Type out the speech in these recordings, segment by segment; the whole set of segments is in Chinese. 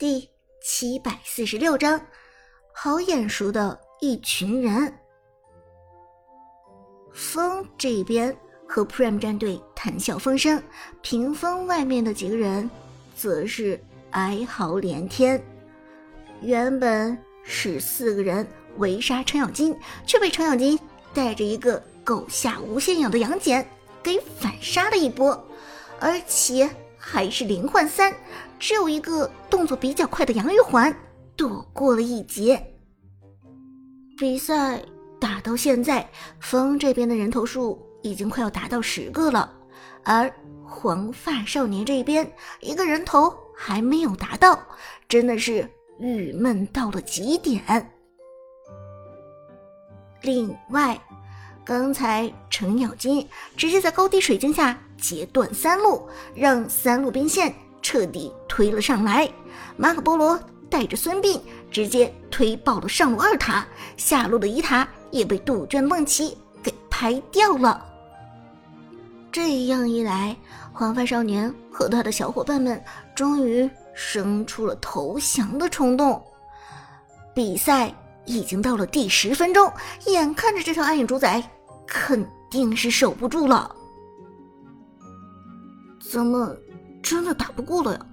第七百四十六章，好眼熟的一群人。风这边和 Prime 战队谈笑风生，屏风外面的几个人则是哀嚎连天。原本是四个人围杀程咬金，却被程咬金带着一个狗下无限咬的杨戬给反杀了一波，而且还是连换三，只有一个动作比较快的杨玉环躲过了一劫。比赛。打到现在，风这边的人头数已经快要达到十个了，而黄发少年这边一个人头还没有达到，真的是郁闷到了极点。另外，刚才程咬金直接在高低水晶下截断三路，让三路兵线彻底推了上来，马可波罗带着孙膑直接推爆了上路二塔，下路的一塔。也被杜鹃梦琪给拍掉了。这样一来，黄发少年和他的小伙伴们终于生出了投降的冲动。比赛已经到了第十分钟，眼看着这条暗影主宰肯定是守不住了。怎么真的打不过了呀？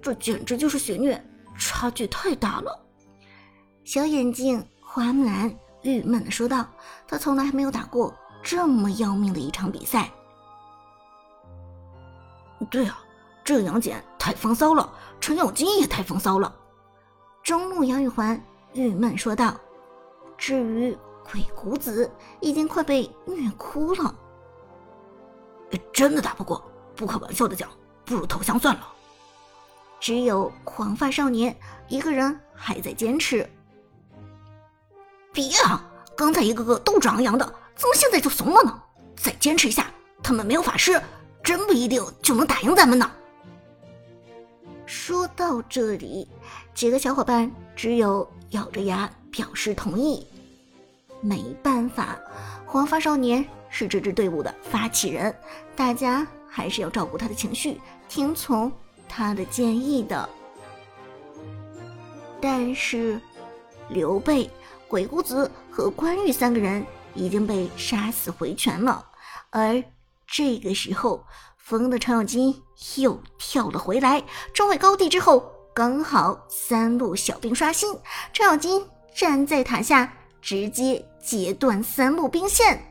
这简直就是血虐，差距太大了。小眼镜花木兰。郁闷的说道：“他从来还没有打过这么要命的一场比赛。”对啊，这杨戬太风骚了，程咬金也太风骚了。中路杨玉环郁闷说道：“至于鬼谷子，已经快被虐哭了。真的打不过，不开玩笑的讲，不如投降算了。”只有黄发少年一个人还在坚持。别啊！刚才一个个斗志昂扬的，怎么现在就怂了呢？再坚持一下，他们没有法师，真不一定就能打赢咱们呢。说到这里，几个小伙伴只有咬着牙表示同意。没办法，黄发少年是这支队伍的发起人，大家还是要照顾他的情绪，听从他的建议的。但是刘备。鬼谷子和关羽三个人已经被杀死回泉了，而这个时候，风的程咬金又跳了回来，冲回高地之后，刚好三路小兵刷新，程咬金站在塔下，直接截断三路兵线。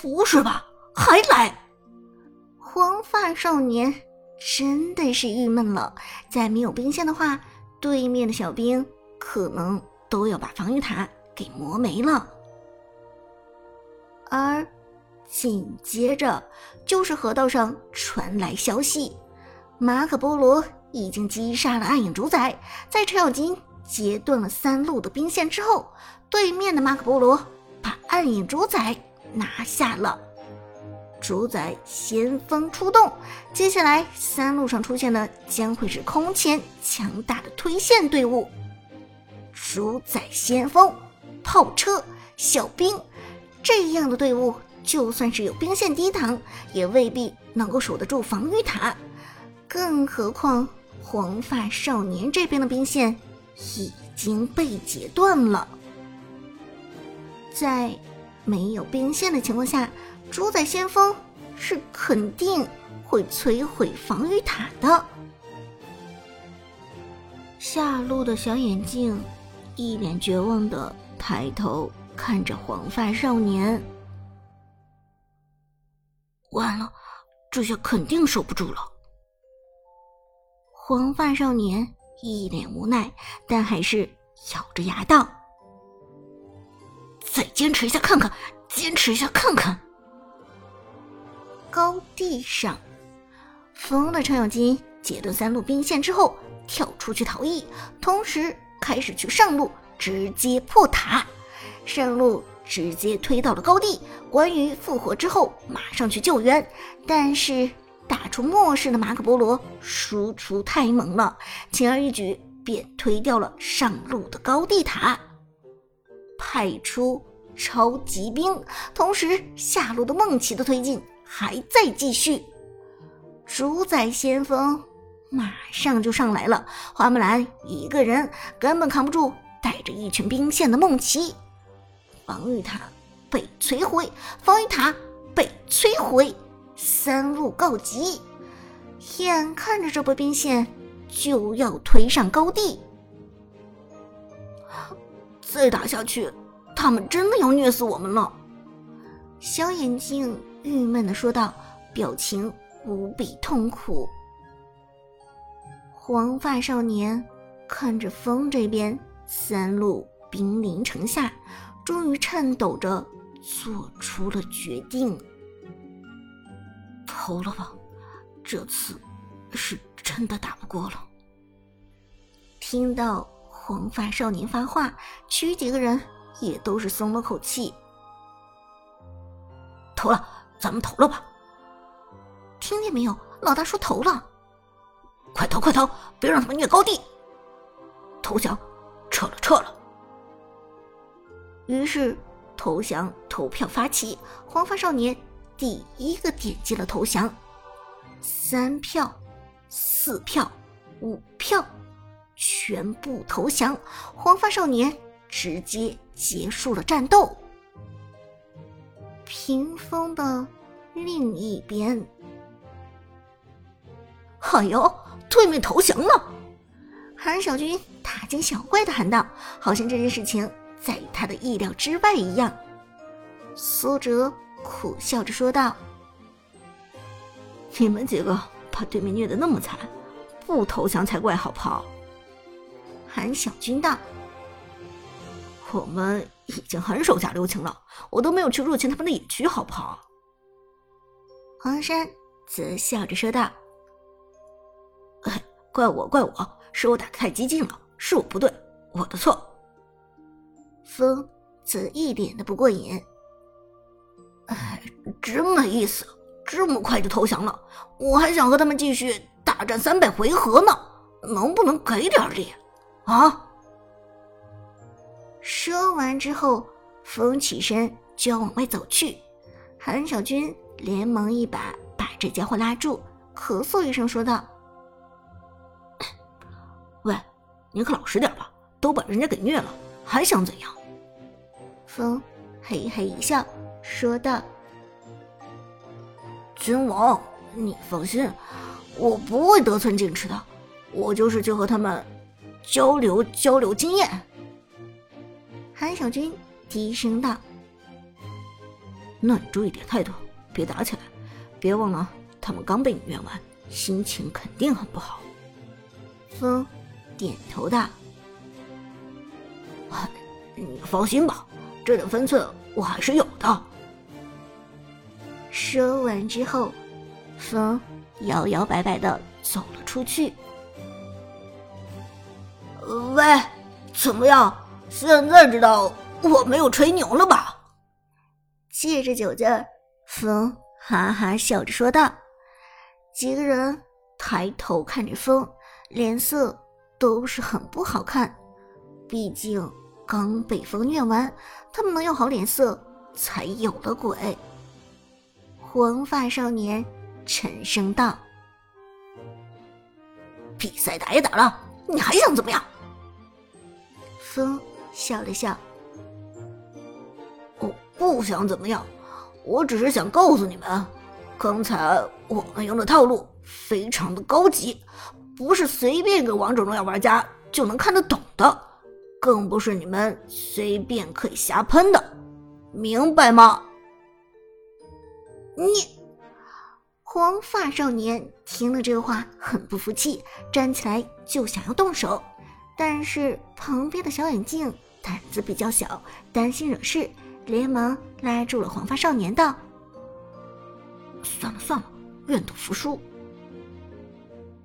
不是吧？还来？黄发少年真的是郁闷了，再没有兵线的话，对面的小兵。可能都要把防御塔给磨没了，而紧接着就是河道上传来消息，马可波罗已经击杀了暗影主宰。在程咬金截断了三路的兵线之后，对面的马可波罗把暗影主宰拿下了。主宰先锋出动，接下来三路上出现的将会是空前强大的推线队伍。主宰先锋、炮车、小兵这样的队伍，就算是有兵线抵挡，也未必能够守得住防御塔。更何况黄发少年这边的兵线已经被截断了。在没有兵线的情况下，主宰先锋是肯定会摧毁防御塔的。下路的小眼镜。一脸绝望的抬头看着黄发少年，完了，这下肯定守不住了。黄发少年一脸无奈，但还是咬着牙道：“再坚持一下看看，坚持一下看看。”高地上，疯的程咬金截断三路兵线之后，跳出去逃逸，同时。开始去上路，直接破塔，上路直接推到了高地。关羽复活之后，马上去救援，但是打出末世的马可波罗输出太猛了，轻而易举便推掉了上路的高地塔，派出超级兵，同时下路的梦琪的推进还在继续，主宰先锋马上就上来了。花木兰一个人根本扛不住带着一群兵线的梦奇，防御塔被摧毁，防御塔被摧毁，三路告急。眼看着这波兵线就要推上高地，再打下去，他们真的要虐死我们了。小眼睛郁闷的说道，表情无比痛苦。黄发少年看着风这边三路兵临城下，终于颤抖着做出了决定：投了吧。这次是真的打不过了。听到黄发少年发话，其余几个人也都是松了口气。投了，咱们投了吧。听见没有？老大说投了。快投，快投，别让他们虐高地。投降，撤了，撤了。于是投降投票发起，黄发少年第一个点击了投降。三票，四票，五票，全部投降！黄发少年直接结束了战斗。屏风的另一边，哎呦，对面投降了！韩小军大惊小怪的喊道，好像这件事情在他的意料之外一样。苏哲苦笑着说道。你们几个把对面虐得那么惨，不投降才怪，好不好？韩小军道：“我们已经很手下留情了，我都没有去入侵他们的野区，好不好？”黄山则笑着说道：“哎，怪我，怪我，是我打的太激进了，是我不对，我的错。”风则一点都不过瘾：“哎，真没意思。”这么快就投降了，我还想和他们继续大战三百回合呢，能不能给点力啊？说完之后，风起身就要往外走去，韩小军连忙一把把这家伙拉住，咳嗽一声说道：“喂，你可老实点吧，都把人家给虐了，还想怎样？”风嘿嘿一笑说道。君王，你放心，我不会得寸进尺的。我就是去和他们交流交流经验。韩小军低声道：“那你注意点态度，别打起来。别忘了，他们刚被你怨完，心情肯定很不好。”风点头道：“你放心吧，这点分寸我还是有的。”说完之后，风摇摇摆摆的走了出去。喂，怎么样？现在知道我没有吹牛了吧？借着酒劲儿，风哈哈笑着说道。几个人抬头看着风，脸色都是很不好看。毕竟刚被风虐完，他们能有好脸色，才有了鬼。黄发少年沉声道：“比赛打也打了，你还想怎么样？”风笑了笑：“我不想怎么样，我只是想告诉你们，刚才我们用的套路非常的高级，不是随便一个王者荣耀玩家就能看得懂的，更不是你们随便可以瞎喷的，明白吗？”你，黄发少年听了这话，很不服气，站起来就想要动手，但是旁边的小眼镜胆子比较小，担心惹事，连忙拉住了黄发少年，道：“算了算了，愿赌服输。”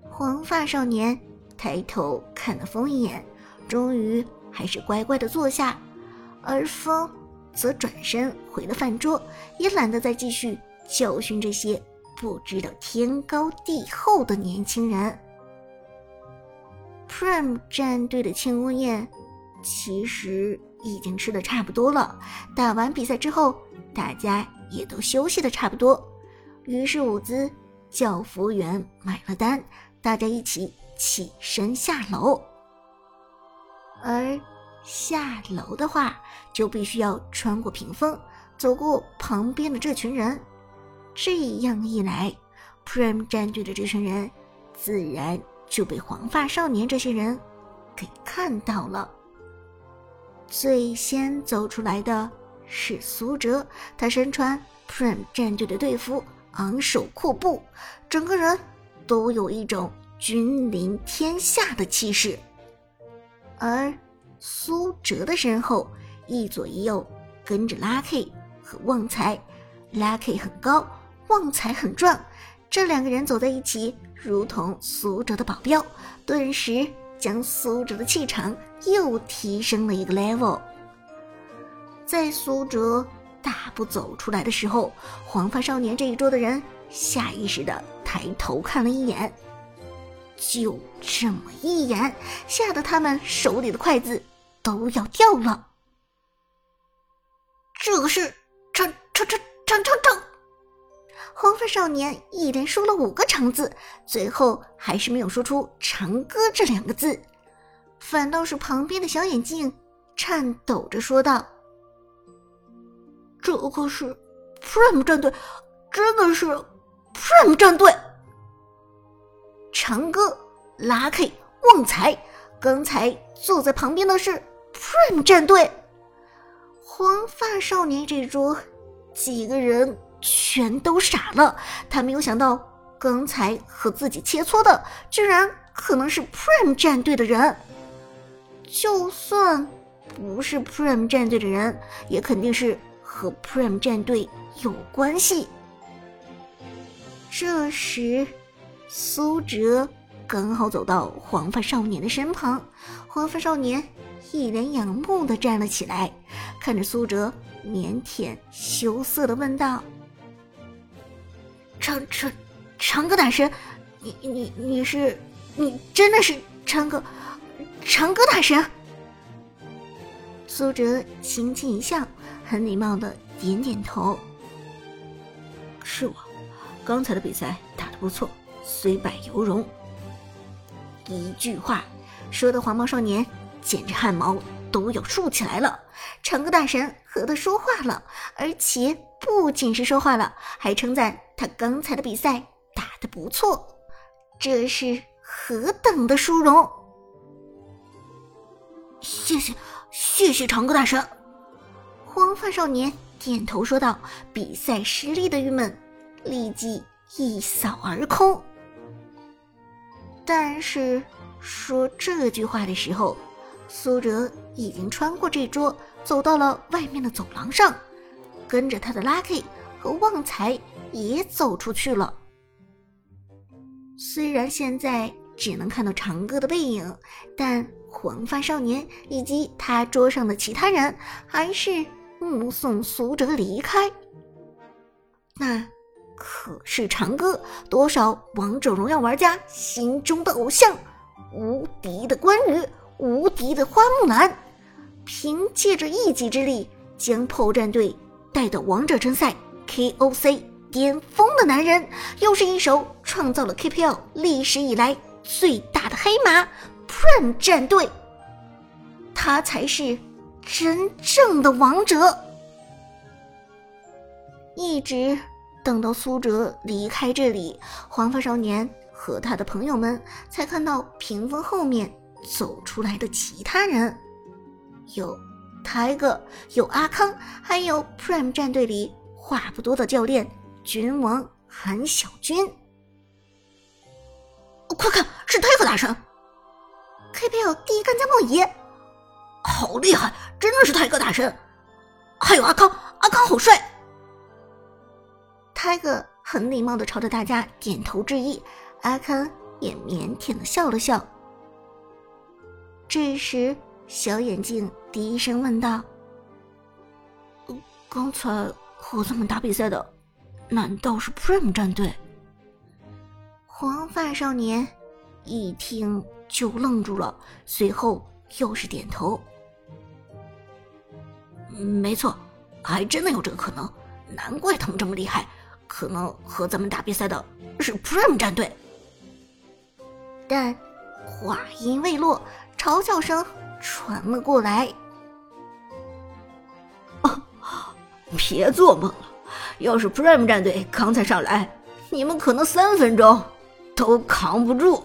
黄发少年抬头看了风一眼，终于还是乖乖的坐下，而风则转身回了饭桌，也懒得再继续。教训这些不知道天高地厚的年轻人。Prime 战队的庆功宴其实已经吃的差不多了。打完比赛之后，大家也都休息的差不多。于是伍兹叫服务员买了单，大家一起起身下楼。而下楼的话，就必须要穿过屏风，走过旁边的这群人。这样一来，Prime 战队的这群人自然就被黄发少年这些人给看到了。最先走出来的是苏哲，他身穿 Prime 战队的队服，昂首阔步，整个人都有一种君临天下的气势。而苏哲的身后，一左一右跟着 Lucky 和旺财。Lucky 很高，旺财很壮，这两个人走在一起，如同苏哲的保镖，顿时将苏哲的气场又提升了一个 level。在苏哲大步走出来的时候，黄发少年这一桌的人下意识的抬头看了一眼。就这么一眼，吓得他们手里的筷子都要掉了。这个是长长长长长长，黄发少年一连说了五个长字，最后还是没有说出“长歌”这两个字，反倒是旁边的小眼镜颤抖着说道：“这可是 Prime 战队，真的是 Prime 战队。”长歌、Lucky、旺财，刚才坐在旁边的是 Prime 战队。黄发少年这桌几个人全都傻了，他没有想到刚才和自己切磋的，居然可能是 Prime 战队的人。就算不是 Prime 战队的人，也肯定是和 Prime 战队有关系。这时。苏哲刚好走到黄发少年的身旁，黄发少年一脸仰慕的站了起来，看着苏哲，腼腆羞涩的问道：“长长长歌大神，你你你是你真的是长歌长歌大神？”苏哲轻轻一笑，很礼貌的点点头：“是我，刚才的比赛打得不错。”虽败犹荣。一句话说的黄毛少年简直汗毛都要竖起来了。长歌大神和他说话了，而且不仅是说话了，还称赞他刚才的比赛打得不错。这是何等的殊荣！谢谢，谢谢长歌大神。黄发少年点头说道，比赛失利的郁闷立即一扫而空。但是说这句话的时候，苏哲已经穿过这桌，走到了外面的走廊上，跟着他的 Lucky 和旺财也走出去了。虽然现在只能看到长歌的背影，但黄发少年以及他桌上的其他人还是目送苏哲离开。那。可是长歌，多少王者荣耀玩家心中的偶像，无敌的关羽，无敌的花木兰，凭借着一己之力将破战队带到王者争赛 KOC 巅峰的男人，又是一手创造了 KPL 历史以来最大的黑马 Prime 战队，他才是真正的王者，一直。等到苏哲离开这里，黄发少年和他的朋友们才看到屏风后面走出来的其他人，有 Tiger，有阿康，还有 Prime 战队里话不多的教练君王韩小军。快看，是 Tiger 大神！KPL 第一干将莫邪，好厉害，真的是 Tiger 大神！还有阿康，阿康好帅！泰哥很礼貌的朝着大家点头致意，阿康也腼腆的笑了笑。这时，小眼镜低声问道：“刚才和咱们打比赛的，难道是 Prime 战队？”黄发少年一听就愣住了，随后又是点头：“没错，还真的有这个可能，难怪他们这么厉害。”可能和咱们打比赛的是 Prime 战队。但话音未落，嘲笑声传了过来。别做梦了！要是 Prime 战队刚才上来，你们可能三分钟都扛不住。